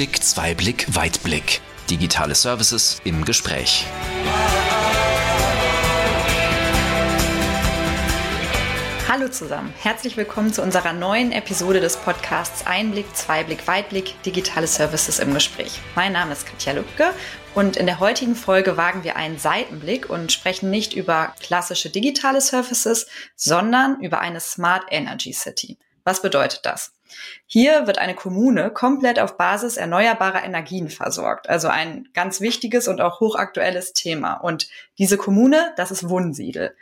Einblick, Zweiblick, Weitblick. Digitale Services im Gespräch. Hallo zusammen, herzlich willkommen zu unserer neuen Episode des Podcasts Einblick, Zweiblick, Weitblick, digitale Services im Gespräch. Mein Name ist Katja Lübke und in der heutigen Folge wagen wir einen Seitenblick und sprechen nicht über klassische digitale Services, sondern über eine Smart Energy City. Was bedeutet das? Hier wird eine Kommune komplett auf Basis erneuerbarer Energien versorgt. Also ein ganz wichtiges und auch hochaktuelles Thema. Und diese Kommune, das ist Wunsiedel.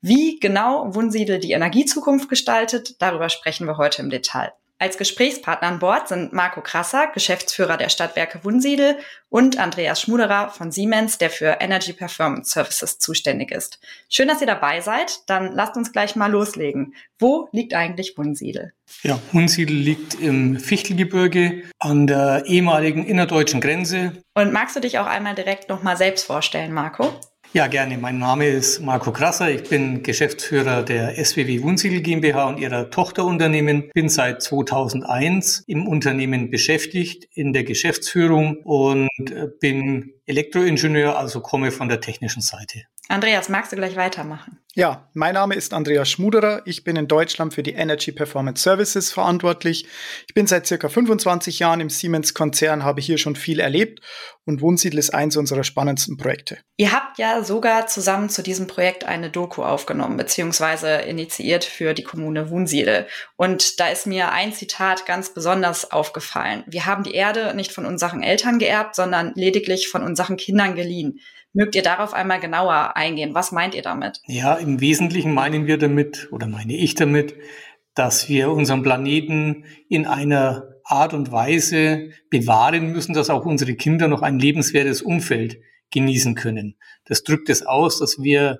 Wie genau Wunsiedel die Energiezukunft gestaltet, darüber sprechen wir heute im Detail. Als Gesprächspartner an Bord sind Marco Krasser, Geschäftsführer der Stadtwerke Wunsiedel und Andreas Schmuderer von Siemens, der für Energy Performance Services zuständig ist. Schön, dass ihr dabei seid. Dann lasst uns gleich mal loslegen. Wo liegt eigentlich Wunsiedel? Ja, Wunsiedel liegt im Fichtelgebirge an der ehemaligen innerdeutschen Grenze. Und magst du dich auch einmal direkt nochmal selbst vorstellen, Marco? Ja, gerne. Mein Name ist Marco Krasser. Ich bin Geschäftsführer der SWW Wunsiedel GmbH und ihrer Tochterunternehmen. Bin seit 2001 im Unternehmen beschäftigt in der Geschäftsführung und äh, bin Elektroingenieur, also komme von der technischen Seite. Andreas, magst du gleich weitermachen? Ja, mein Name ist Andreas Schmuderer. Ich bin in Deutschland für die Energy Performance Services verantwortlich. Ich bin seit circa 25 Jahren im Siemens-Konzern, habe hier schon viel erlebt und Wohnsiedel ist eins unserer spannendsten Projekte. Ihr habt ja sogar zusammen zu diesem Projekt eine Doku aufgenommen, beziehungsweise initiiert für die Kommune Wohnsiedel. Und da ist mir ein Zitat ganz besonders aufgefallen. Wir haben die Erde nicht von unseren Eltern geerbt, sondern lediglich von unseren Kindern geliehen. Mögt ihr darauf einmal genauer eingehen? Was meint ihr damit? Ja, im Wesentlichen meinen wir damit oder meine ich damit, dass wir unseren Planeten in einer Art und Weise bewahren müssen, dass auch unsere Kinder noch ein lebenswertes Umfeld genießen können. Das drückt es aus, dass wir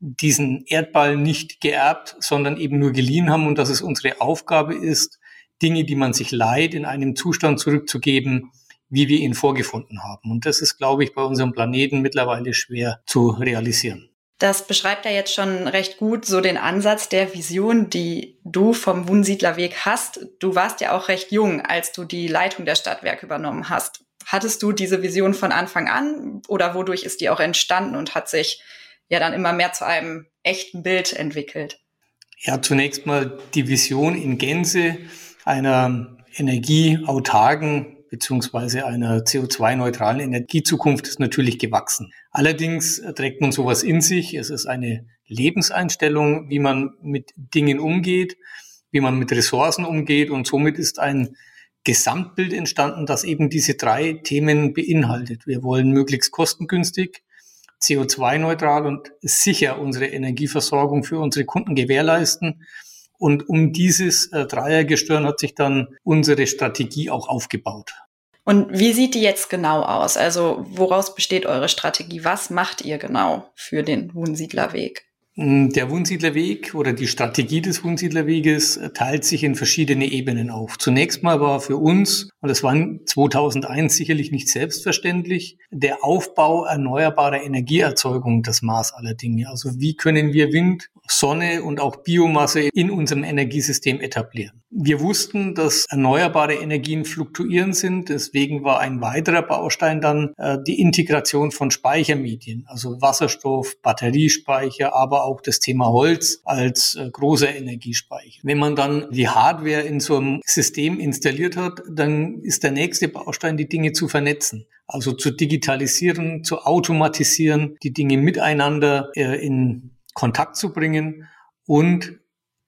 diesen Erdball nicht geerbt, sondern eben nur geliehen haben und dass es unsere Aufgabe ist, Dinge, die man sich leiht, in einem Zustand zurückzugeben, wie wir ihn vorgefunden haben. Und das ist, glaube ich, bei unserem Planeten mittlerweile schwer zu realisieren. Das beschreibt ja jetzt schon recht gut so den Ansatz der Vision, die du vom Wunsiedlerweg hast. Du warst ja auch recht jung, als du die Leitung der Stadtwerke übernommen hast. Hattest du diese Vision von Anfang an oder wodurch ist die auch entstanden und hat sich ja dann immer mehr zu einem echten Bild entwickelt? Ja, zunächst mal die Vision in Gänze einer energieautarken beziehungsweise einer CO2-neutralen Energiezukunft ist natürlich gewachsen. Allerdings trägt man sowas in sich. Es ist eine Lebenseinstellung, wie man mit Dingen umgeht, wie man mit Ressourcen umgeht und somit ist ein Gesamtbild entstanden, das eben diese drei Themen beinhaltet. Wir wollen möglichst kostengünstig, CO2-neutral und sicher unsere Energieversorgung für unsere Kunden gewährleisten und um dieses äh, Dreiergestirn hat sich dann unsere Strategie auch aufgebaut. Und wie sieht die jetzt genau aus? Also woraus besteht eure Strategie? Was macht ihr genau für den Wohnsiedlerweg? Mm, der Wohnsiedlerweg oder die Strategie des Wohnsiedlerweges teilt sich in verschiedene Ebenen auf. Zunächst mal war für uns, und das war 2001 sicherlich nicht selbstverständlich, der Aufbau erneuerbarer Energieerzeugung das Maß aller Dinge. Also wie können wir Wind, Sonne und auch Biomasse in unserem Energiesystem etablieren. Wir wussten, dass erneuerbare Energien fluktuierend sind. Deswegen war ein weiterer Baustein dann äh, die Integration von Speichermedien, also Wasserstoff, Batteriespeicher, aber auch das Thema Holz als äh, großer Energiespeicher. Wenn man dann die Hardware in so einem System installiert hat, dann ist der nächste Baustein, die Dinge zu vernetzen. Also zu digitalisieren, zu automatisieren, die Dinge miteinander äh, in Kontakt zu bringen und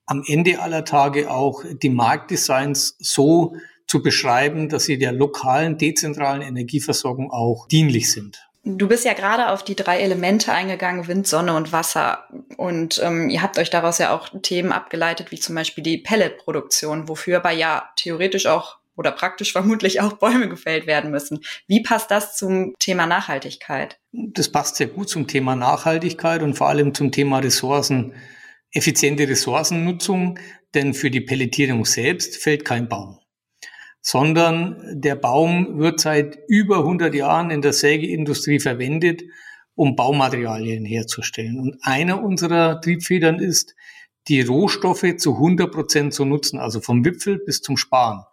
am Ende aller Tage auch die Marktdesigns so zu beschreiben, dass sie der lokalen, dezentralen Energieversorgung auch dienlich sind. Du bist ja gerade auf die drei Elemente eingegangen, Wind, Sonne und Wasser. Und ähm, ihr habt euch daraus ja auch Themen abgeleitet, wie zum Beispiel die Pelletproduktion, wofür aber ja theoretisch auch oder praktisch vermutlich auch Bäume gefällt werden müssen. Wie passt das zum Thema Nachhaltigkeit? Das passt sehr gut zum Thema Nachhaltigkeit und vor allem zum Thema Ressourcen, effiziente Ressourcennutzung, denn für die Pelletierung selbst fällt kein Baum, sondern der Baum wird seit über 100 Jahren in der Sägeindustrie verwendet, um Baumaterialien herzustellen. Und einer unserer Triebfedern ist, die Rohstoffe zu 100 Prozent zu nutzen, also vom Wipfel bis zum Sparen.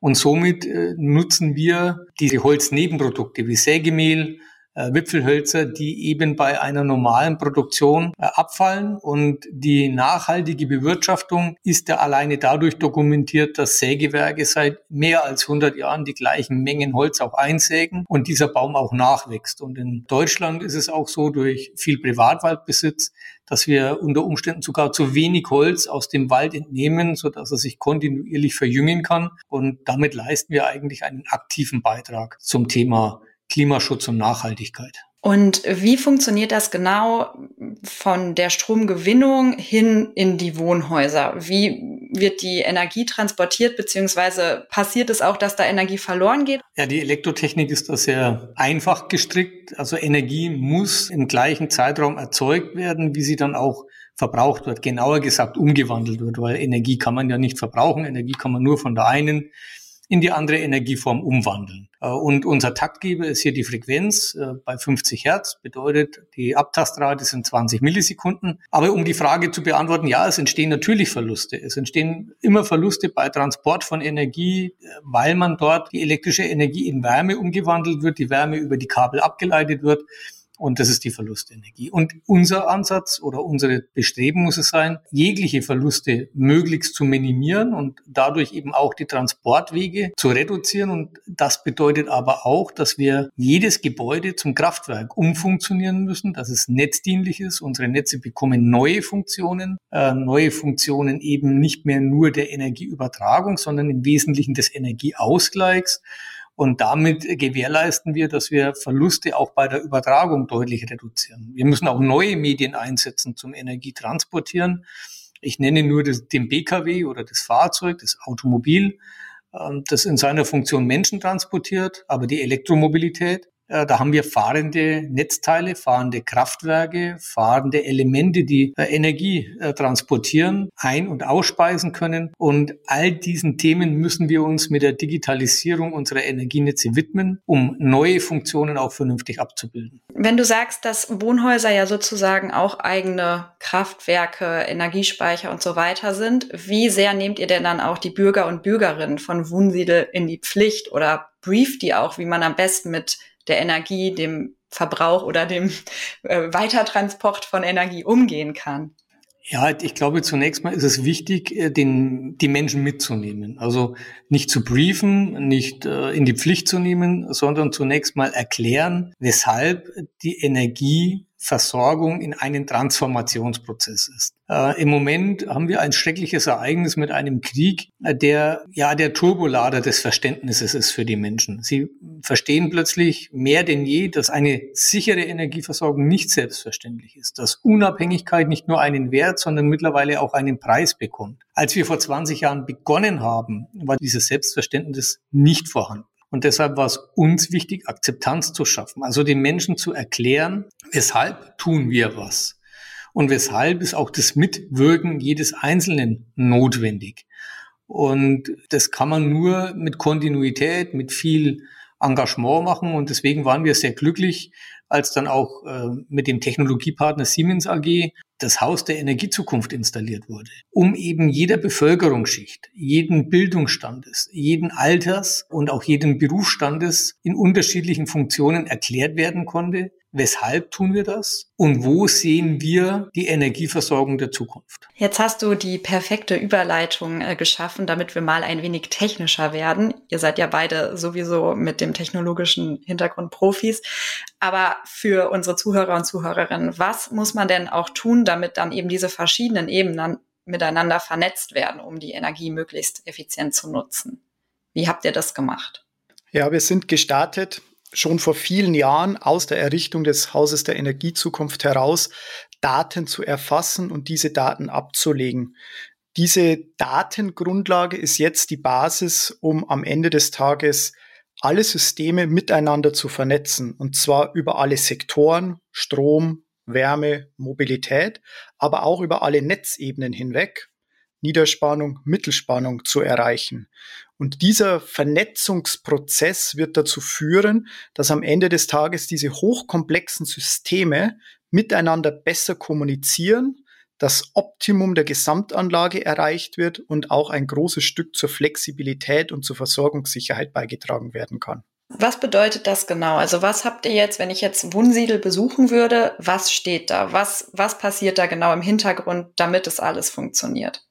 Und somit äh, nutzen wir diese Holznebenprodukte wie Sägemehl, Wipfelhölzer, die eben bei einer normalen Produktion äh, abfallen. Und die nachhaltige Bewirtschaftung ist ja alleine dadurch dokumentiert, dass Sägewerke seit mehr als 100 Jahren die gleichen Mengen Holz auch einsägen und dieser Baum auch nachwächst. Und in Deutschland ist es auch so durch viel Privatwaldbesitz, dass wir unter Umständen sogar zu wenig Holz aus dem Wald entnehmen, so dass er sich kontinuierlich verjüngen kann. Und damit leisten wir eigentlich einen aktiven Beitrag zum Thema Klimaschutz und Nachhaltigkeit. Und wie funktioniert das genau von der Stromgewinnung hin in die Wohnhäuser? Wie wird die Energie transportiert, beziehungsweise passiert es auch, dass da Energie verloren geht? Ja, die Elektrotechnik ist da sehr einfach gestrickt. Also Energie muss im gleichen Zeitraum erzeugt werden, wie sie dann auch verbraucht wird. Genauer gesagt umgewandelt wird, weil Energie kann man ja nicht verbrauchen. Energie kann man nur von der einen in die andere Energieform umwandeln. Äh, und unser Taktgeber ist hier die Frequenz äh, bei 50 Hertz, bedeutet die Abtastrate sind 20 Millisekunden. Aber um die Frage zu beantworten, ja, es entstehen natürlich Verluste. Es entstehen immer Verluste bei Transport von Energie, äh, weil man dort die elektrische Energie in Wärme umgewandelt wird, die Wärme über die Kabel abgeleitet wird. Und das ist die Verlustenergie. Und unser Ansatz oder unsere Bestreben muss es sein, jegliche Verluste möglichst zu minimieren und dadurch eben auch die Transportwege zu reduzieren. Und das bedeutet aber auch, dass wir jedes Gebäude zum Kraftwerk umfunktionieren müssen, dass es netzdienlich ist. Unsere Netze bekommen neue Funktionen, äh, neue Funktionen eben nicht mehr nur der Energieübertragung, sondern im Wesentlichen des Energieausgleichs. Und damit gewährleisten wir, dass wir Verluste auch bei der Übertragung deutlich reduzieren. Wir müssen auch neue Medien einsetzen zum Energietransportieren. Ich nenne nur das, den Pkw oder das Fahrzeug, das Automobil, ähm, das in seiner Funktion Menschen transportiert, aber die Elektromobilität da haben wir fahrende Netzteile, fahrende Kraftwerke, fahrende Elemente, die äh, Energie äh, transportieren, ein- und ausspeisen können. Und all diesen Themen müssen wir uns mit der Digitalisierung unserer Energienetze widmen, um neue Funktionen auch vernünftig abzubilden. Wenn du sagst, dass Wohnhäuser ja sozusagen auch eigene Kraftwerke, Energiespeicher und so weiter sind, wie sehr nehmt ihr denn dann auch die Bürger und Bürgerinnen von Wohnsiedel in die Pflicht oder brieft die auch, wie man am besten mit der Energie, dem Verbrauch oder dem äh, Weitertransport von Energie umgehen kann? Ja, ich glaube, zunächst mal ist es wichtig, äh, den, die Menschen mitzunehmen. Also nicht zu briefen, nicht äh, in die Pflicht zu nehmen, sondern zunächst mal erklären, weshalb die Energie Versorgung in einem Transformationsprozess ist. Äh, Im Moment haben wir ein schreckliches Ereignis mit einem Krieg, äh, der ja der Turbolader des Verständnisses ist für die Menschen. Sie verstehen plötzlich mehr denn je, dass eine sichere Energieversorgung nicht selbstverständlich ist, dass Unabhängigkeit nicht nur einen Wert, sondern mittlerweile auch einen Preis bekommt. Als wir vor 20 Jahren begonnen haben, war dieses Selbstverständnis nicht vorhanden. Und deshalb war es uns wichtig, Akzeptanz zu schaffen, also den Menschen zu erklären, weshalb tun wir was. Und weshalb ist auch das Mitwirken jedes Einzelnen notwendig. Und das kann man nur mit Kontinuität, mit viel Engagement machen. Und deswegen waren wir sehr glücklich, als dann auch äh, mit dem Technologiepartner Siemens AG das Haus der Energiezukunft installiert wurde, um eben jeder Bevölkerungsschicht, jeden Bildungsstandes, jeden Alters und auch jeden Berufsstandes in unterschiedlichen Funktionen erklärt werden konnte, Weshalb tun wir das? Und wo sehen wir die Energieversorgung der Zukunft? Jetzt hast du die perfekte Überleitung äh, geschaffen, damit wir mal ein wenig technischer werden. Ihr seid ja beide sowieso mit dem technologischen Hintergrund Profis. Aber für unsere Zuhörer und Zuhörerinnen, was muss man denn auch tun, damit dann eben diese verschiedenen Ebenen miteinander vernetzt werden, um die Energie möglichst effizient zu nutzen? Wie habt ihr das gemacht? Ja, wir sind gestartet schon vor vielen Jahren aus der Errichtung des Hauses der Energiezukunft heraus Daten zu erfassen und diese Daten abzulegen. Diese Datengrundlage ist jetzt die Basis, um am Ende des Tages alle Systeme miteinander zu vernetzen, und zwar über alle Sektoren, Strom, Wärme, Mobilität, aber auch über alle Netzebenen hinweg, Niederspannung, Mittelspannung zu erreichen. Und dieser Vernetzungsprozess wird dazu führen, dass am Ende des Tages diese hochkomplexen Systeme miteinander besser kommunizieren, das Optimum der Gesamtanlage erreicht wird und auch ein großes Stück zur Flexibilität und zur Versorgungssicherheit beigetragen werden kann. Was bedeutet das genau? Also was habt ihr jetzt, wenn ich jetzt Wunsiedel besuchen würde, was steht da? Was, was passiert da genau im Hintergrund, damit es alles funktioniert?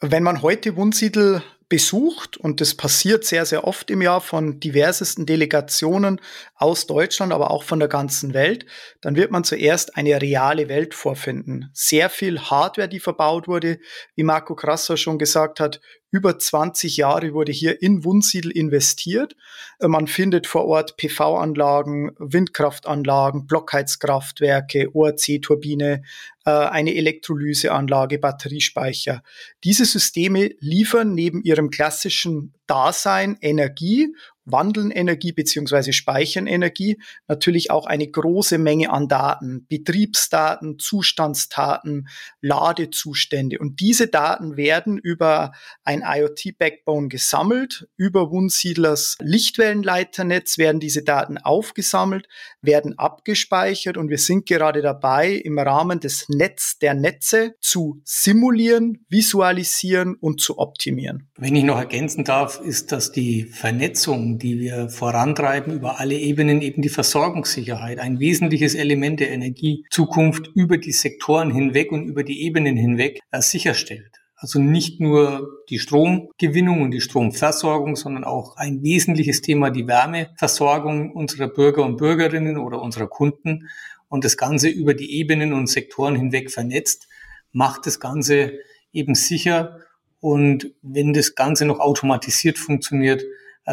Wenn man heute Wunsiedel besucht und das passiert sehr, sehr oft im Jahr von diversesten Delegationen aus Deutschland, aber auch von der ganzen Welt, dann wird man zuerst eine reale Welt vorfinden. Sehr viel Hardware, die verbaut wurde, wie Marco Krasser schon gesagt hat, über 20 Jahre wurde hier in Wunsiedel investiert. Man findet vor Ort PV-Anlagen, Windkraftanlagen, Blockheizkraftwerke, ORC-Turbine, äh, eine Elektrolyseanlage, Batteriespeicher. Diese Systeme liefern neben ihrem klassischen Dasein Energie wandeln Energie beziehungsweise speichern Energie, natürlich auch eine große Menge an Daten, Betriebsdaten, Zustandsdaten, Ladezustände. Und diese Daten werden über ein IoT-Backbone gesammelt. Über Wunsiedlers Lichtwellenleiternetz werden diese Daten aufgesammelt, werden abgespeichert und wir sind gerade dabei, im Rahmen des Netz der Netze zu simulieren, visualisieren und zu optimieren. Wenn ich noch ergänzen darf, ist, dass die Vernetzung die wir vorantreiben über alle Ebenen, eben die Versorgungssicherheit, ein wesentliches Element der Energiezukunft über die Sektoren hinweg und über die Ebenen hinweg äh, sicherstellt. Also nicht nur die Stromgewinnung und die Stromversorgung, sondern auch ein wesentliches Thema die Wärmeversorgung unserer Bürger und Bürgerinnen oder unserer Kunden und das Ganze über die Ebenen und Sektoren hinweg vernetzt, macht das Ganze eben sicher und wenn das Ganze noch automatisiert funktioniert,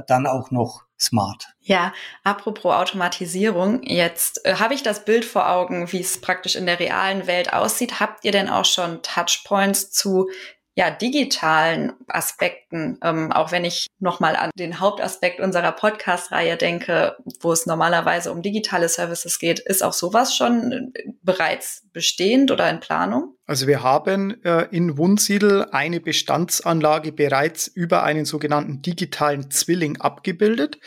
dann auch noch smart. Ja, apropos Automatisierung, jetzt äh, habe ich das Bild vor Augen, wie es praktisch in der realen Welt aussieht. Habt ihr denn auch schon Touchpoints zu ja, digitalen Aspekten, ähm, auch wenn ich nochmal an den Hauptaspekt unserer Podcast-Reihe denke, wo es normalerweise um digitale Services geht, ist auch sowas schon äh, bereits bestehend oder in Planung? Also wir haben äh, in Wunsiedel eine Bestandsanlage bereits über einen sogenannten digitalen Zwilling abgebildet.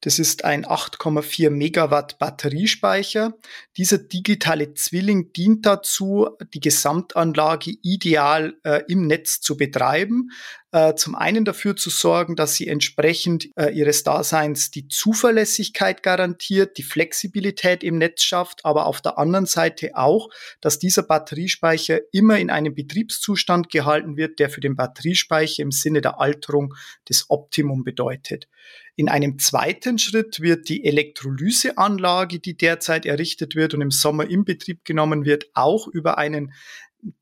Das ist ein 8,4 Megawatt Batteriespeicher. Dieser digitale Zwilling dient dazu, die Gesamtanlage ideal äh, im Netz zu betreiben. Äh, zum einen dafür zu sorgen, dass sie entsprechend äh, ihres Daseins die Zuverlässigkeit garantiert, die Flexibilität im Netz schafft, aber auf der anderen Seite auch, dass dieser Batteriespeicher immer in einem Betriebszustand gehalten wird, der für den Batteriespeicher im Sinne der Alterung das Optimum bedeutet. In einem zweiten Schritt wird die Elektrolyseanlage, die derzeit errichtet wird und im Sommer in Betrieb genommen wird, auch über einen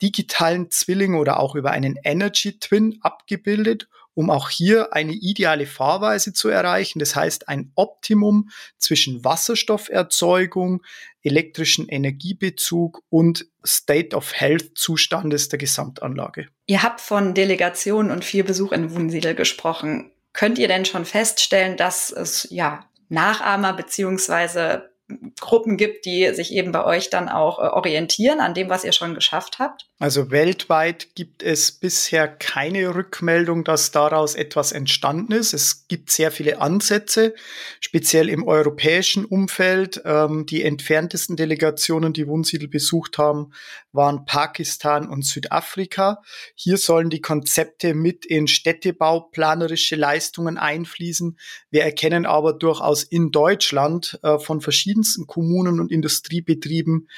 digitalen Zwilling oder auch über einen Energy Twin abgebildet, um auch hier eine ideale Fahrweise zu erreichen. Das heißt, ein Optimum zwischen Wasserstofferzeugung, elektrischen Energiebezug und State of Health Zustandes der Gesamtanlage. Ihr habt von Delegation und viel Besuch in Wunsiedel gesprochen. Könnt ihr denn schon feststellen, dass es ja Nachahmer beziehungsweise Gruppen gibt, die sich eben bei euch dann auch äh, orientieren an dem, was ihr schon geschafft habt? Also weltweit gibt es bisher keine Rückmeldung, dass daraus etwas entstanden ist. Es gibt sehr viele Ansätze, speziell im europäischen Umfeld. Ähm, die entferntesten Delegationen, die Wunsiedel besucht haben, waren Pakistan und Südafrika. Hier sollen die Konzepte mit in Städtebauplanerische Leistungen einfließen. Wir erkennen aber durchaus in Deutschland äh, von verschiedensten Kommunen und Industriebetrieben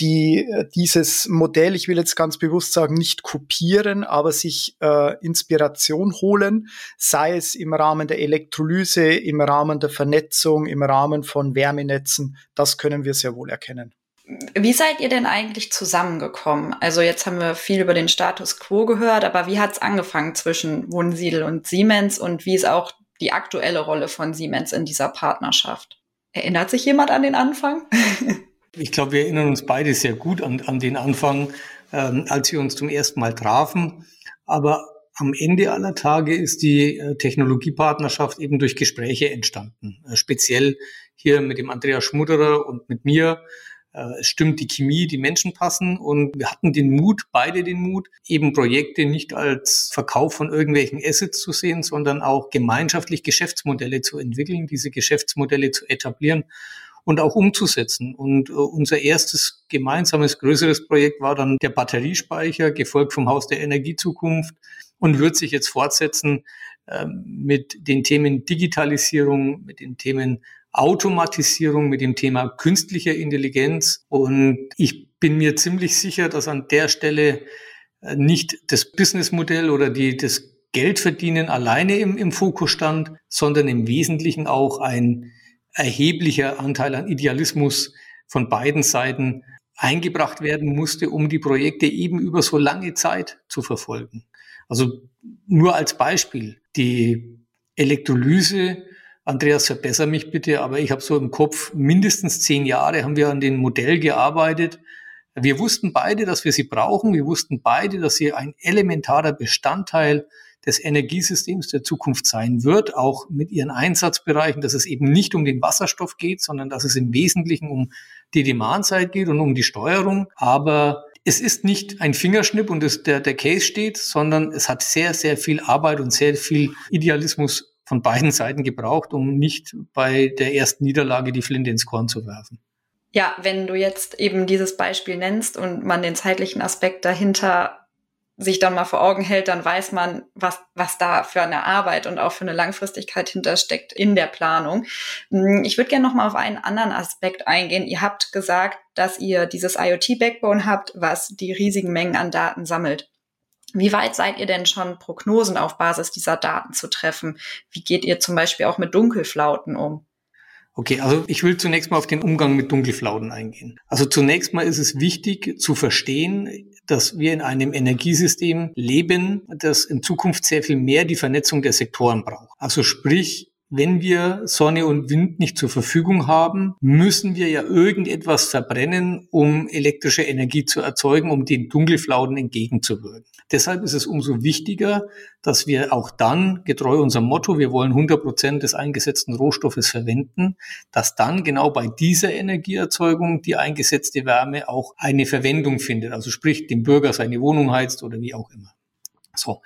die äh, dieses Modell, ich will jetzt ganz bewusst sagen, nicht kopieren, aber sich äh, Inspiration holen, sei es im Rahmen der Elektrolyse, im Rahmen der Vernetzung, im Rahmen von Wärmenetzen, das können wir sehr wohl erkennen. Wie seid ihr denn eigentlich zusammengekommen? Also jetzt haben wir viel über den Status quo gehört, aber wie hat es angefangen zwischen Wohnsiedel und Siemens und wie ist auch die aktuelle Rolle von Siemens in dieser Partnerschaft? Erinnert sich jemand an den Anfang? Ich glaube, wir erinnern uns beide sehr gut an, an den Anfang, ähm, als wir uns zum ersten Mal trafen. Aber am Ende aller Tage ist die äh, Technologiepartnerschaft eben durch Gespräche entstanden. Äh, speziell hier mit dem Andreas Schmutterer und mit mir. Äh, es stimmt die Chemie, die Menschen passen und wir hatten den Mut, beide den Mut, eben Projekte nicht als Verkauf von irgendwelchen Assets zu sehen, sondern auch gemeinschaftlich Geschäftsmodelle zu entwickeln, diese Geschäftsmodelle zu etablieren und auch umzusetzen. Und äh, unser erstes gemeinsames größeres Projekt war dann der Batteriespeicher, gefolgt vom Haus der Energiezukunft und wird sich jetzt fortsetzen äh, mit den Themen Digitalisierung, mit den Themen Automatisierung, mit dem Thema künstlicher Intelligenz. Und ich bin mir ziemlich sicher, dass an der Stelle äh, nicht das Businessmodell oder die, das Geldverdienen alleine im, im Fokus stand, sondern im Wesentlichen auch ein erheblicher Anteil an Idealismus von beiden Seiten eingebracht werden musste, um die Projekte eben über so lange Zeit zu verfolgen. Also nur als Beispiel, die Elektrolyse, Andreas, verbessere mich bitte, aber ich habe so im Kopf, mindestens zehn Jahre haben wir an dem Modell gearbeitet. Wir wussten beide, dass wir sie brauchen. Wir wussten beide, dass sie ein elementarer Bestandteil des Energiesystems der Zukunft sein wird, auch mit ihren Einsatzbereichen, dass es eben nicht um den Wasserstoff geht, sondern dass es im Wesentlichen um die Demand-Side geht und um die Steuerung. Aber es ist nicht ein Fingerschnipp und es, der, der Case steht, sondern es hat sehr, sehr viel Arbeit und sehr viel Idealismus von beiden Seiten gebraucht, um nicht bei der ersten Niederlage die Flinte ins Korn zu werfen. Ja, wenn du jetzt eben dieses Beispiel nennst und man den zeitlichen Aspekt dahinter sich dann mal vor Augen hält, dann weiß man, was, was da für eine Arbeit und auch für eine Langfristigkeit hintersteckt in der Planung. Hm, ich würde gerne noch mal auf einen anderen Aspekt eingehen. Ihr habt gesagt, dass ihr dieses IoT-Backbone habt, was die riesigen Mengen an Daten sammelt. Wie weit seid ihr denn schon, Prognosen auf Basis dieser Daten zu treffen? Wie geht ihr zum Beispiel auch mit Dunkelflauten um? Okay, also ich will zunächst mal auf den Umgang mit Dunkelflauten eingehen. Also zunächst mal ist es wichtig zu verstehen, dass wir in einem Energiesystem leben, das in Zukunft sehr viel mehr die Vernetzung der Sektoren braucht. Also sprich, wenn wir Sonne und Wind nicht zur Verfügung haben, müssen wir ja irgendetwas verbrennen, um elektrische Energie zu erzeugen, um den Dunkelflauten entgegenzuwirken. Deshalb ist es umso wichtiger, dass wir auch dann, getreu unserem Motto, wir wollen 100 Prozent des eingesetzten Rohstoffes verwenden, dass dann genau bei dieser Energieerzeugung die eingesetzte Wärme auch eine Verwendung findet. Also sprich, dem Bürger seine Wohnung heizt oder wie auch immer. So,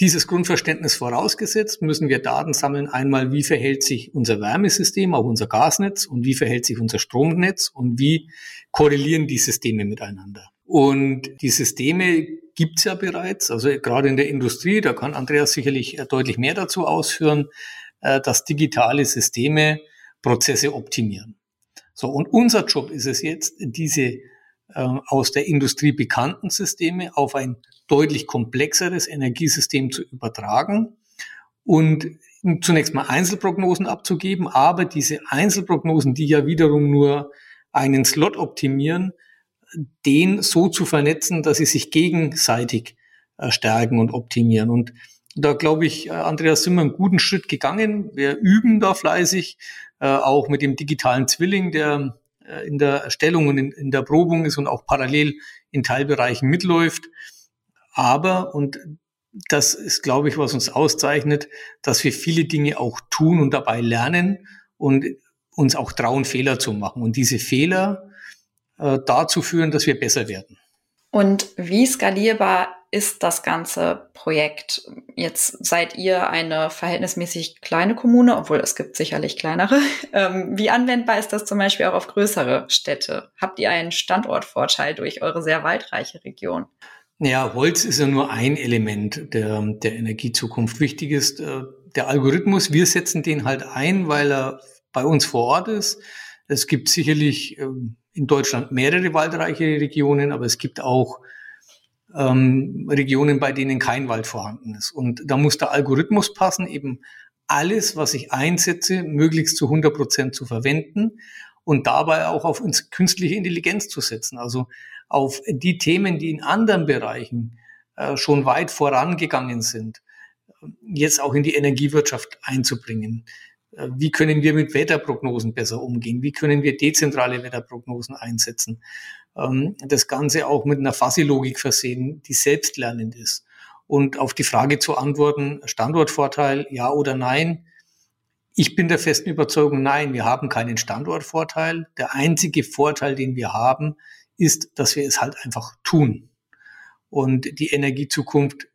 dieses Grundverständnis vorausgesetzt, müssen wir Daten sammeln. Einmal, wie verhält sich unser Wärmesystem, auch unser Gasnetz und wie verhält sich unser Stromnetz und wie korrelieren die Systeme miteinander. Und die Systeme gibt's ja bereits, also gerade in der Industrie, da kann Andreas sicherlich äh, deutlich mehr dazu ausführen, äh, dass digitale Systeme Prozesse optimieren. So, und unser Job ist es jetzt, diese aus der Industrie bekannten Systeme auf ein deutlich komplexeres Energiesystem zu übertragen und zunächst mal Einzelprognosen abzugeben, aber diese Einzelprognosen, die ja wiederum nur einen Slot optimieren, den so zu vernetzen, dass sie sich gegenseitig äh, stärken und optimieren. Und da glaube ich, äh, Andreas, sind wir einen guten Schritt gegangen. Wir üben da fleißig, äh, auch mit dem digitalen Zwilling, der in der Erstellung und in, in der Probung ist und auch parallel in Teilbereichen mitläuft. Aber, und das ist, glaube ich, was uns auszeichnet, dass wir viele Dinge auch tun und dabei lernen und uns auch trauen, Fehler zu machen. Und diese Fehler äh, dazu führen, dass wir besser werden. Und wie skalierbar ist das ganze Projekt? Jetzt seid ihr eine verhältnismäßig kleine Kommune, obwohl es gibt sicherlich kleinere. Ähm, wie anwendbar ist das zum Beispiel auch auf größere Städte? Habt ihr einen Standortvorteil durch eure sehr waldreiche Region? Ja, Holz ist ja nur ein Element der, der Energiezukunft. Wichtig ist äh, der Algorithmus. Wir setzen den halt ein, weil er bei uns vor Ort ist. Es gibt sicherlich ähm, in Deutschland mehrere waldreiche Regionen, aber es gibt auch ähm, Regionen, bei denen kein Wald vorhanden ist. Und da muss der Algorithmus passen, eben alles, was ich einsetze, möglichst zu 100 Prozent zu verwenden und dabei auch auf künstliche Intelligenz zu setzen. Also auf die Themen, die in anderen Bereichen äh, schon weit vorangegangen sind, jetzt auch in die Energiewirtschaft einzubringen. Wie können wir mit Wetterprognosen besser umgehen? Wie können wir dezentrale Wetterprognosen einsetzen? Ähm, das Ganze auch mit einer Fassi-Logik versehen, die selbstlernend ist. Und auf die Frage zu antworten, Standortvorteil, ja oder nein, ich bin der festen Überzeugung, nein, wir haben keinen Standortvorteil. Der einzige Vorteil, den wir haben, ist, dass wir es halt einfach tun. Und die Energiezukunft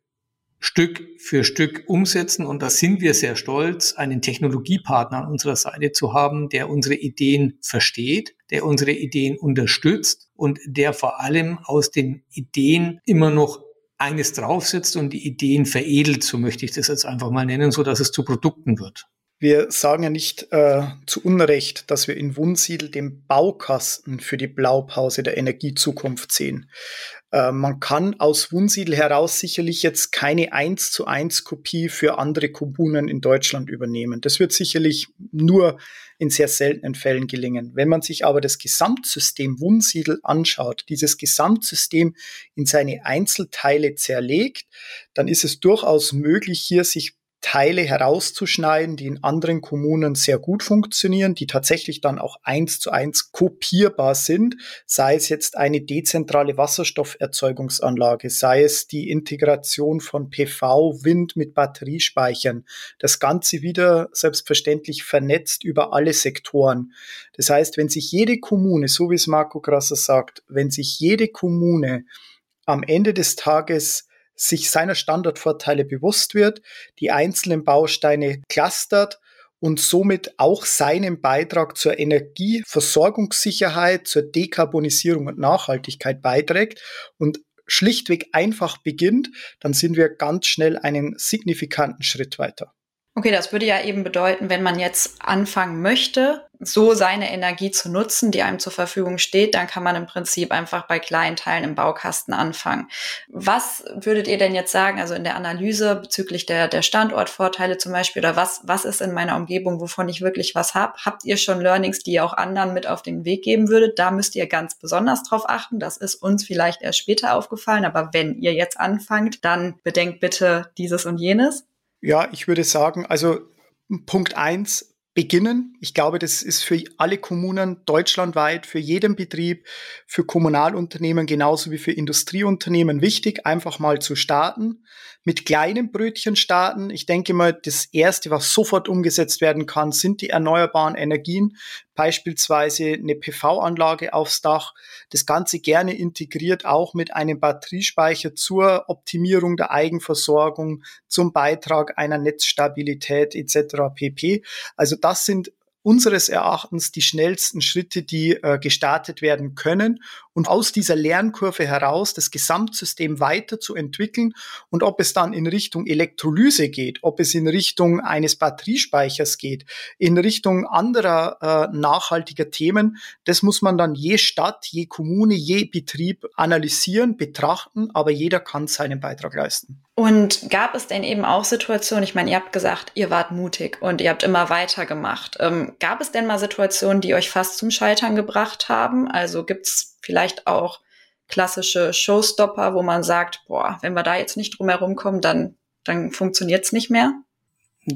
Stück für Stück umsetzen. Und da sind wir sehr stolz, einen Technologiepartner an unserer Seite zu haben, der unsere Ideen versteht, der unsere Ideen unterstützt und der vor allem aus den Ideen immer noch eines draufsetzt und die Ideen veredelt, so möchte ich das jetzt einfach mal nennen, so dass es zu Produkten wird. Wir sagen ja nicht äh, zu Unrecht, dass wir in Wunsiedel den Baukasten für die Blaupause der Energiezukunft sehen. Äh, man kann aus Wunsiedel heraus sicherlich jetzt keine eins zu eins Kopie für andere Kommunen in Deutschland übernehmen. Das wird sicherlich nur in sehr seltenen Fällen gelingen. Wenn man sich aber das Gesamtsystem Wunsiedel anschaut, dieses Gesamtsystem in seine Einzelteile zerlegt, dann ist es durchaus möglich, hier sich Teile herauszuschneiden, die in anderen Kommunen sehr gut funktionieren, die tatsächlich dann auch eins zu eins kopierbar sind, sei es jetzt eine dezentrale Wasserstofferzeugungsanlage, sei es die Integration von PV, Wind mit Batteriespeichern, das Ganze wieder selbstverständlich vernetzt über alle Sektoren. Das heißt, wenn sich jede Kommune, so wie es Marco Grasser sagt, wenn sich jede Kommune am Ende des Tages sich seiner Standortvorteile bewusst wird, die einzelnen Bausteine clustert und somit auch seinen Beitrag zur Energieversorgungssicherheit, zur Dekarbonisierung und Nachhaltigkeit beiträgt und schlichtweg einfach beginnt, dann sind wir ganz schnell einen signifikanten Schritt weiter. Okay, das würde ja eben bedeuten, wenn man jetzt anfangen möchte, so seine Energie zu nutzen, die einem zur Verfügung steht, dann kann man im Prinzip einfach bei kleinen Teilen im Baukasten anfangen. Was würdet ihr denn jetzt sagen, also in der Analyse bezüglich der, der Standortvorteile zum Beispiel, oder was, was ist in meiner Umgebung, wovon ich wirklich was habe? Habt ihr schon Learnings, die ihr auch anderen mit auf den Weg geben würdet? Da müsst ihr ganz besonders drauf achten. Das ist uns vielleicht erst später aufgefallen, aber wenn ihr jetzt anfangt, dann bedenkt bitte dieses und jenes. Ja, ich würde sagen, also Punkt eins, beginnen. Ich glaube, das ist für alle Kommunen deutschlandweit, für jeden Betrieb, für Kommunalunternehmen genauso wie für Industrieunternehmen wichtig, einfach mal zu starten, mit kleinen Brötchen starten. Ich denke mal, das Erste, was sofort umgesetzt werden kann, sind die erneuerbaren Energien, beispielsweise eine PV-Anlage aufs Dach. Das Ganze gerne integriert auch mit einem Batteriespeicher zur Optimierung der Eigenversorgung, zum Beitrag einer Netzstabilität etc. pp. Also das sind unseres Erachtens die schnellsten Schritte, die äh, gestartet werden können und aus dieser Lernkurve heraus das Gesamtsystem weiterzuentwickeln und ob es dann in Richtung Elektrolyse geht, ob es in Richtung eines Batteriespeichers geht, in Richtung anderer äh, nachhaltiger Themen, das muss man dann je Stadt, je Kommune, je Betrieb analysieren, betrachten, aber jeder kann seinen Beitrag leisten. Und gab es denn eben auch Situationen, ich meine, ihr habt gesagt, ihr wart mutig und ihr habt immer weitergemacht. Ähm, gab es denn mal Situationen, die euch fast zum Scheitern gebracht haben? Also gibt's vielleicht auch klassische Showstopper, wo man sagt, boah, wenn wir da jetzt nicht drum herum kommen, dann, dann funktioniert es nicht mehr?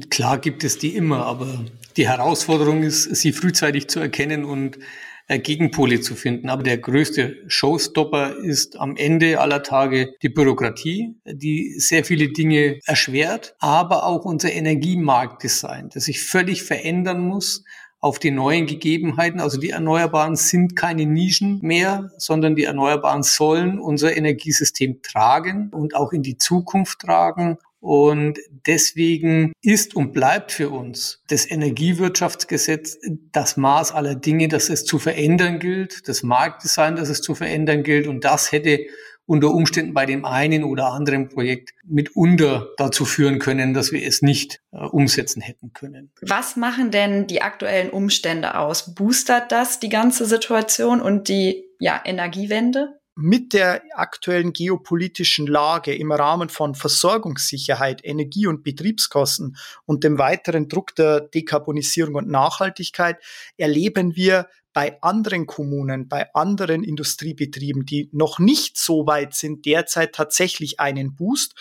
Klar gibt es die immer, aber die Herausforderung ist, sie frühzeitig zu erkennen und Gegenpole zu finden. Aber der größte Showstopper ist am Ende aller Tage die Bürokratie, die sehr viele Dinge erschwert, aber auch unser Energiemarktdesign, das sich völlig verändern muss, auf die neuen Gegebenheiten. Also die Erneuerbaren sind keine Nischen mehr, sondern die Erneuerbaren sollen unser Energiesystem tragen und auch in die Zukunft tragen. Und deswegen ist und bleibt für uns das Energiewirtschaftsgesetz das Maß aller Dinge, das es zu verändern gilt, das Marktdesign, das es zu verändern gilt. Und das hätte unter Umständen bei dem einen oder anderen Projekt mitunter dazu führen können, dass wir es nicht äh, umsetzen hätten können. Was machen denn die aktuellen Umstände aus? Boostert das die ganze Situation und die ja, Energiewende? Mit der aktuellen geopolitischen Lage im Rahmen von Versorgungssicherheit, Energie- und Betriebskosten und dem weiteren Druck der Dekarbonisierung und Nachhaltigkeit erleben wir bei anderen Kommunen, bei anderen Industriebetrieben, die noch nicht so weit sind, derzeit tatsächlich einen Boost,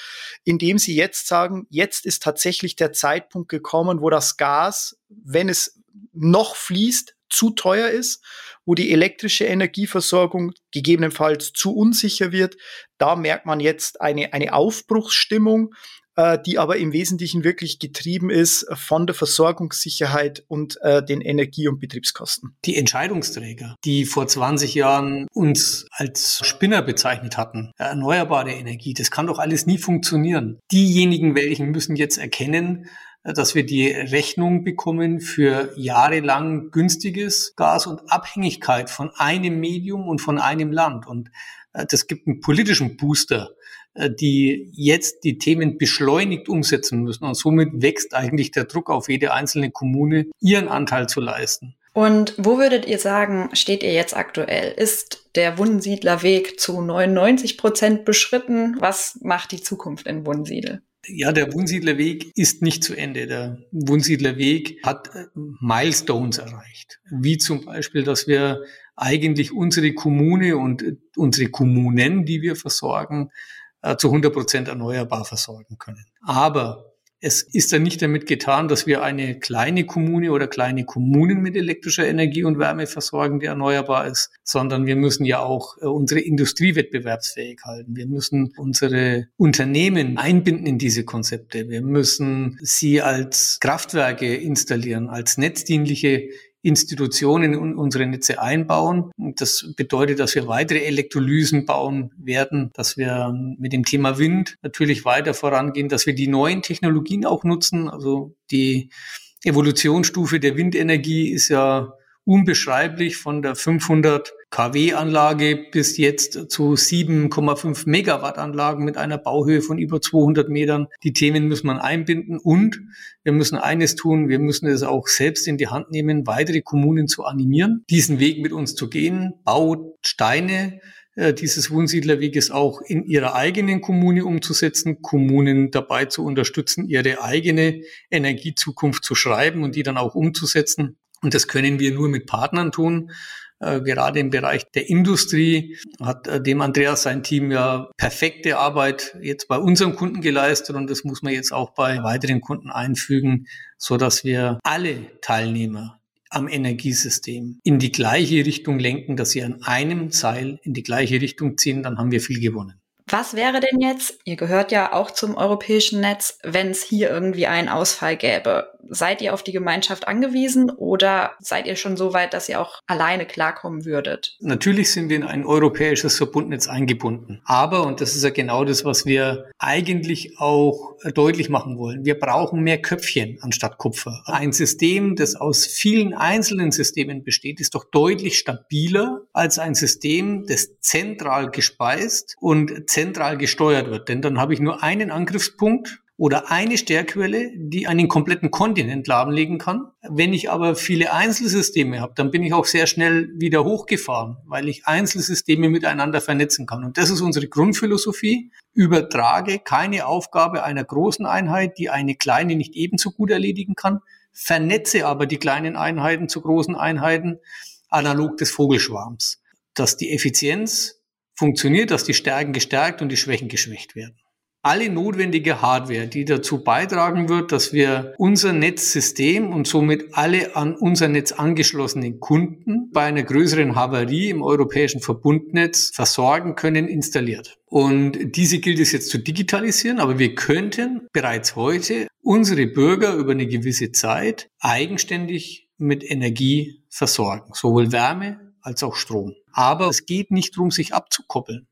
indem sie jetzt sagen, jetzt ist tatsächlich der Zeitpunkt gekommen, wo das Gas, wenn es noch fließt, zu teuer ist, wo die elektrische Energieversorgung gegebenenfalls zu unsicher wird. Da merkt man jetzt eine, eine Aufbruchsstimmung äh, die aber im Wesentlichen wirklich getrieben ist von der Versorgungssicherheit und äh, den Energie- und Betriebskosten. Die Entscheidungsträger, die vor 20 Jahren uns als Spinner bezeichnet hatten, erneuerbare Energie, das kann doch alles nie funktionieren. Diejenigen, welchen müssen jetzt erkennen, dass wir die Rechnung bekommen für jahrelang günstiges Gas und Abhängigkeit von einem Medium und von einem Land. Und äh, das gibt einen politischen Booster, äh, die jetzt die Themen beschleunigt umsetzen müssen. Und somit wächst eigentlich der Druck auf jede einzelne Kommune, ihren Anteil zu leisten. Und wo würdet ihr sagen, steht ihr jetzt aktuell? Ist der Wunsiedlerweg zu 99 Prozent beschritten? Was macht die Zukunft in Wunsiedel? Ja, der Wunsiedlerweg ist nicht zu Ende. Der Wunsiedlerweg hat äh, Milestones erreicht, wie zum Beispiel, dass wir eigentlich unsere Kommune und äh, unsere Kommunen, die wir versorgen, äh, zu 100 Prozent erneuerbar versorgen können. Aber es ist dann nicht damit getan, dass wir eine kleine Kommune oder kleine Kommunen mit elektrischer Energie und Wärme versorgen, die erneuerbar ist, sondern wir müssen ja auch äh, unsere Industrie wettbewerbsfähig halten. Wir müssen unsere Unternehmen einbinden in diese Konzepte. Wir müssen sie als Kraftwerke installieren, als netzdienliche Institutionen in unsere Netze einbauen. Das bedeutet, dass wir weitere Elektrolysen bauen werden, dass wir mit dem Thema Wind natürlich weiter vorangehen, dass wir die neuen Technologien auch nutzen. Also die Evolutionsstufe der Windenergie ist ja unbeschreiblich von der 500 kW-Anlage bis jetzt zu 7,5 Megawatt-Anlagen mit einer Bauhöhe von über 200 Metern. Die Themen muss man einbinden und wir müssen eines tun, wir müssen es auch selbst in die Hand nehmen, weitere Kommunen zu animieren, diesen Weg mit uns zu gehen, Bausteine äh, dieses Wohnsiedlerweges auch in ihrer eigenen Kommune umzusetzen, Kommunen dabei zu unterstützen, ihre eigene Energiezukunft zu schreiben und die dann auch umzusetzen. Und das können wir nur mit Partnern tun. Äh, gerade im Bereich der Industrie hat äh, dem Andreas sein Team ja perfekte Arbeit jetzt bei unserem Kunden geleistet und das muss man jetzt auch bei weiteren Kunden einfügen, so dass wir alle Teilnehmer am Energiesystem in die gleiche Richtung lenken, dass sie an einem Seil in die gleiche Richtung ziehen, dann haben wir viel gewonnen. Was wäre denn jetzt, ihr gehört ja auch zum europäischen Netz, wenn es hier irgendwie einen Ausfall gäbe? Seid ihr auf die Gemeinschaft angewiesen oder seid ihr schon so weit, dass ihr auch alleine klarkommen würdet? Natürlich sind wir in ein europäisches Verbundnetz eingebunden. Aber, und das ist ja genau das, was wir eigentlich auch deutlich machen wollen, wir brauchen mehr Köpfchen anstatt Kupfer. Ein System, das aus vielen einzelnen Systemen besteht, ist doch deutlich stabiler als ein System, das zentral gespeist und zentral gesteuert wird. Denn dann habe ich nur einen Angriffspunkt oder eine Stärquelle, die einen kompletten Kontinent lahmlegen kann. Wenn ich aber viele Einzelsysteme habe, dann bin ich auch sehr schnell wieder hochgefahren, weil ich Einzelsysteme miteinander vernetzen kann. Und das ist unsere Grundphilosophie. Übertrage keine Aufgabe einer großen Einheit, die eine kleine nicht ebenso gut erledigen kann, vernetze aber die kleinen Einheiten zu großen Einheiten, analog des Vogelschwarms, dass die Effizienz funktioniert, dass die Stärken gestärkt und die Schwächen geschwächt werden alle notwendige Hardware, die dazu beitragen wird, dass wir unser Netzsystem und somit alle an unser Netz angeschlossenen Kunden bei einer größeren Havarie im europäischen Verbundnetz versorgen können, installiert. Und diese gilt es jetzt zu digitalisieren, aber wir könnten bereits heute unsere Bürger über eine gewisse Zeit eigenständig mit Energie versorgen, sowohl Wärme als auch Strom. Aber es geht nicht darum, sich abzukoppeln.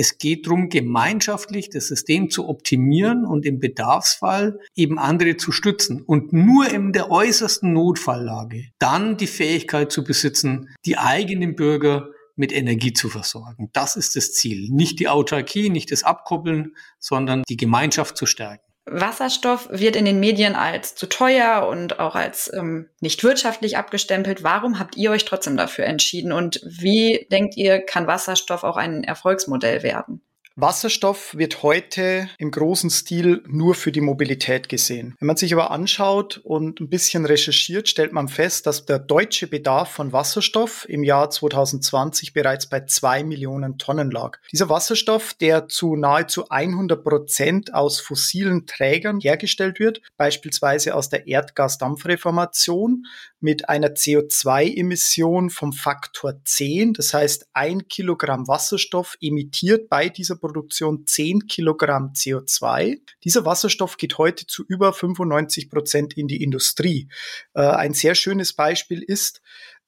Es geht darum, gemeinschaftlich das System zu optimieren und im Bedarfsfall eben andere zu stützen und nur in der äußersten Notfalllage dann die Fähigkeit zu besitzen, die eigenen Bürger mit Energie zu versorgen. Das ist das Ziel. Nicht die Autarkie, nicht das Abkoppeln, sondern die Gemeinschaft zu stärken. Wasserstoff wird in den Medien als zu teuer und auch als ähm, nicht wirtschaftlich abgestempelt. Warum habt ihr euch trotzdem dafür entschieden und wie denkt ihr, kann Wasserstoff auch ein Erfolgsmodell werden? Wasserstoff wird heute im großen Stil nur für die Mobilität gesehen. Wenn man sich aber anschaut und ein bisschen recherchiert, stellt man fest, dass der deutsche Bedarf von Wasserstoff im Jahr 2020 bereits bei zwei Millionen Tonnen lag. Dieser Wasserstoff, der zu nahezu 100 Prozent aus fossilen Trägern hergestellt wird, beispielsweise aus der Erdgasdampfreformation mit einer CO2-Emission vom Faktor 10, das heißt ein Kilogramm Wasserstoff emittiert bei dieser Wasserstoffproduktion 10 Kilogramm CO2. Dieser Wasserstoff geht heute zu über 95 Prozent in die Industrie. Äh, ein sehr schönes Beispiel ist,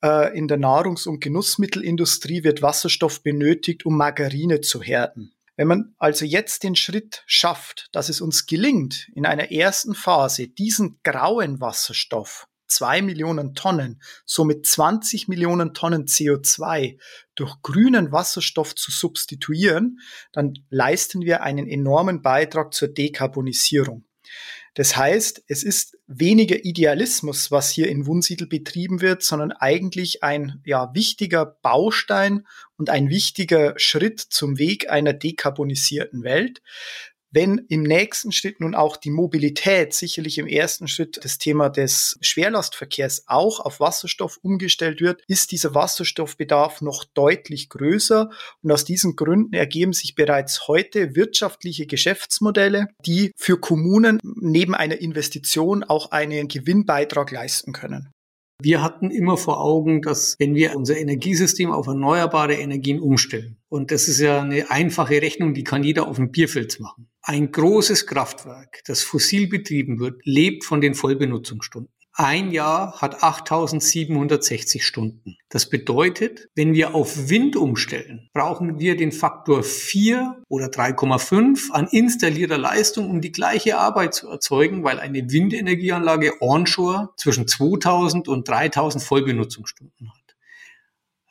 äh, in der Nahrungs- und Genussmittelindustrie wird Wasserstoff benötigt, um Margarine zu härten. Wenn man also jetzt den Schritt schafft, dass es uns gelingt, in einer ersten Phase diesen grauen Wasserstoff, zwei Millionen Tonnen, somit 20 Millionen Tonnen CO2 durch grünen Wasserstoff zu substituieren, dann leisten wir einen enormen Beitrag zur Dekarbonisierung. Das heißt, es ist weniger Idealismus, was hier in Wunsiedel betrieben wird, sondern eigentlich ein ja, wichtiger Baustein und ein wichtiger Schritt zum Weg einer dekarbonisierten Welt. Wenn im nächsten Schritt nun auch die Mobilität, sicherlich im ersten Schritt das Thema des Schwerlastverkehrs auch auf Wasserstoff umgestellt wird, ist dieser Wasserstoffbedarf noch deutlich größer. Und aus diesen Gründen ergeben sich bereits heute wirtschaftliche Geschäftsmodelle, die für Kommunen neben einer Investition auch einen Gewinnbeitrag leisten können. Wir hatten immer vor Augen, dass wenn wir unser Energiesystem auf erneuerbare Energien umstellen, und das ist ja eine einfache Rechnung, die kann jeder auf dem Bierfeld machen. Ein großes Kraftwerk, das fossil betrieben wird, lebt von den Vollbenutzungsstunden. Ein Jahr hat 8760 Stunden. Das bedeutet, wenn wir auf Wind umstellen, brauchen wir den Faktor 4 oder 3,5 an installierter Leistung, um die gleiche Arbeit zu erzeugen, weil eine Windenergieanlage onshore zwischen 2000 und 3000 Vollbenutzungsstunden hat.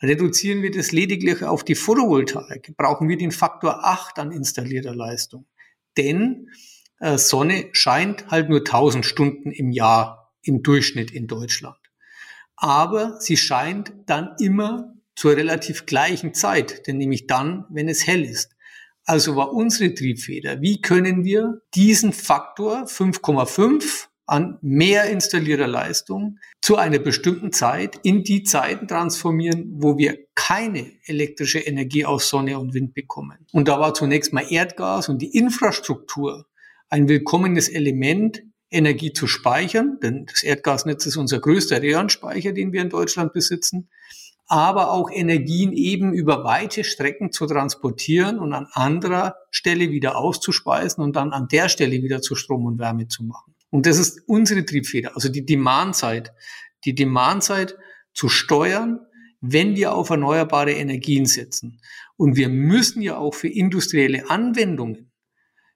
Reduzieren wir das lediglich auf die Photovoltaik, brauchen wir den Faktor 8 an installierter Leistung. Denn äh, Sonne scheint halt nur 1000 Stunden im Jahr im Durchschnitt in Deutschland. Aber sie scheint dann immer zur relativ gleichen Zeit, denn nämlich dann, wenn es hell ist. Also war unsere Triebfeder, wie können wir diesen Faktor 5,5 an mehr installierter Leistung zu einer bestimmten Zeit in die Zeiten transformieren, wo wir keine elektrische Energie aus Sonne und Wind bekommen. Und da war zunächst mal Erdgas und die Infrastruktur ein willkommenes Element, Energie zu speichern, denn das Erdgasnetz ist unser größter Röhrenspeicher, den wir in Deutschland besitzen, aber auch Energien eben über weite Strecken zu transportieren und an anderer Stelle wieder auszuspeisen und dann an der Stelle wieder zu Strom und Wärme zu machen. Und das ist unsere Triebfeder, also die Demandzeit. Die Demandzeit zu steuern, wenn wir auf erneuerbare Energien setzen. Und wir müssen ja auch für industrielle Anwendungen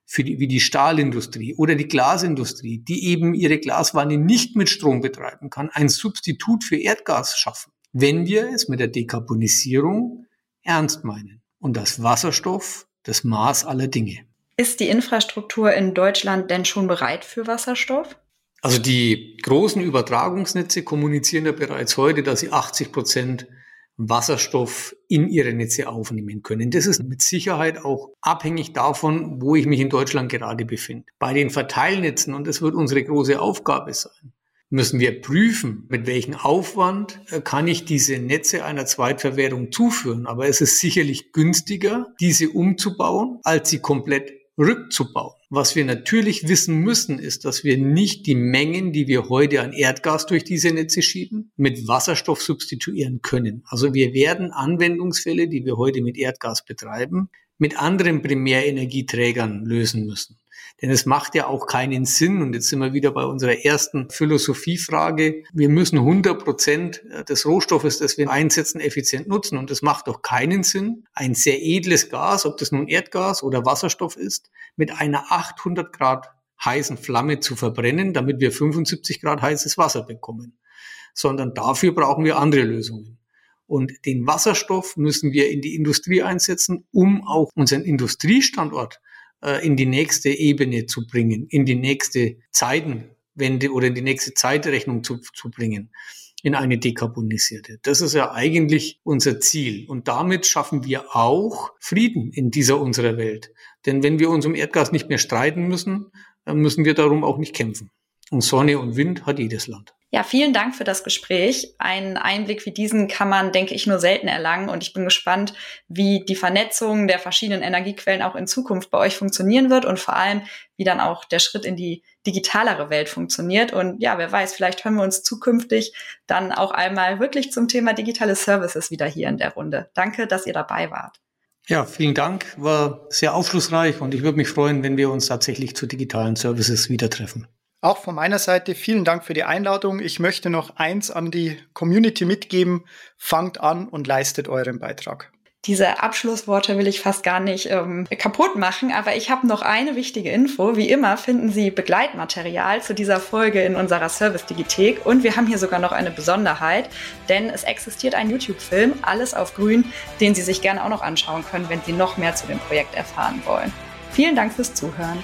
für die, wie die Stahlindustrie oder die Glasindustrie, die eben ihre Glaswanne nicht mit Strom betreiben kann, ein Substitut für Erdgas schaffen, wenn wir es mit der Dekarbonisierung ernst meinen. Und das Wasserstoff das Maß aller Dinge. Ist die Infrastruktur in Deutschland denn schon bereit für Wasserstoff? Also die großen Übertragungsnetze kommunizieren ja bereits heute, dass sie 80 Prozent Wasserstoff in ihre Netze aufnehmen können. Das ist mit Sicherheit auch abhängig davon, wo ich mich in Deutschland gerade befinde. Bei den Verteilnetzen, und das wird unsere große Aufgabe sein, müssen wir prüfen, mit welchem Aufwand äh, kann ich diese Netze einer Zweitverwertung zuführen. Aber es ist sicherlich günstiger, diese umzubauen, als sie komplett rückzubauen. Was wir natürlich wissen müssen, ist, dass wir nicht die Mengen, die wir heute an Erdgas durch diese Netze schieben, mit Wasserstoff substituieren können. Also wir werden Anwendungsfälle, die wir heute mit Erdgas betreiben, mit anderen Primärenergieträgern lösen müssen. Denn es macht ja auch keinen Sinn, und jetzt sind wir wieder bei unserer ersten Philosophiefrage, wir müssen 100 Prozent des Rohstoffes, das wir einsetzen, effizient nutzen. Und es macht doch keinen Sinn, ein sehr edles Gas, ob das nun Erdgas oder Wasserstoff ist, mit einer 800 Grad heißen Flamme zu verbrennen, damit wir 75 Grad heißes Wasser bekommen. Sondern dafür brauchen wir andere Lösungen. Und den Wasserstoff müssen wir in die Industrie einsetzen, um auch unseren Industriestandort äh, in die nächste Ebene zu bringen, in die nächste Zeitenwende oder in die nächste Zeitrechnung zu, zu bringen, in eine dekarbonisierte. Das ist ja eigentlich unser Ziel. Und damit schaffen wir auch Frieden in dieser unserer Welt. Denn wenn wir uns um Erdgas nicht mehr streiten müssen, dann müssen wir darum auch nicht kämpfen. Und Sonne und Wind hat jedes Land. Ja, vielen Dank für das Gespräch. Einen Einblick wie diesen kann man, denke ich, nur selten erlangen. Und ich bin gespannt, wie die Vernetzung der verschiedenen Energiequellen auch in Zukunft bei euch funktionieren wird und vor allem, wie dann auch der Schritt in die digitalere Welt funktioniert. Und ja, wer weiß, vielleicht hören wir uns zukünftig dann auch einmal wirklich zum Thema digitale Services wieder hier in der Runde. Danke, dass ihr dabei wart. Ja, vielen Dank. War sehr aufschlussreich und ich würde mich freuen, wenn wir uns tatsächlich zu digitalen Services wieder treffen. Auch von meiner Seite vielen Dank für die Einladung. Ich möchte noch eins an die Community mitgeben. Fangt an und leistet euren Beitrag. Diese Abschlussworte will ich fast gar nicht ähm, kaputt machen, aber ich habe noch eine wichtige Info. Wie immer finden Sie Begleitmaterial zu dieser Folge in unserer Service-Digithek und wir haben hier sogar noch eine Besonderheit, denn es existiert ein YouTube-Film, alles auf grün, den Sie sich gerne auch noch anschauen können, wenn Sie noch mehr zu dem Projekt erfahren wollen. Vielen Dank fürs Zuhören.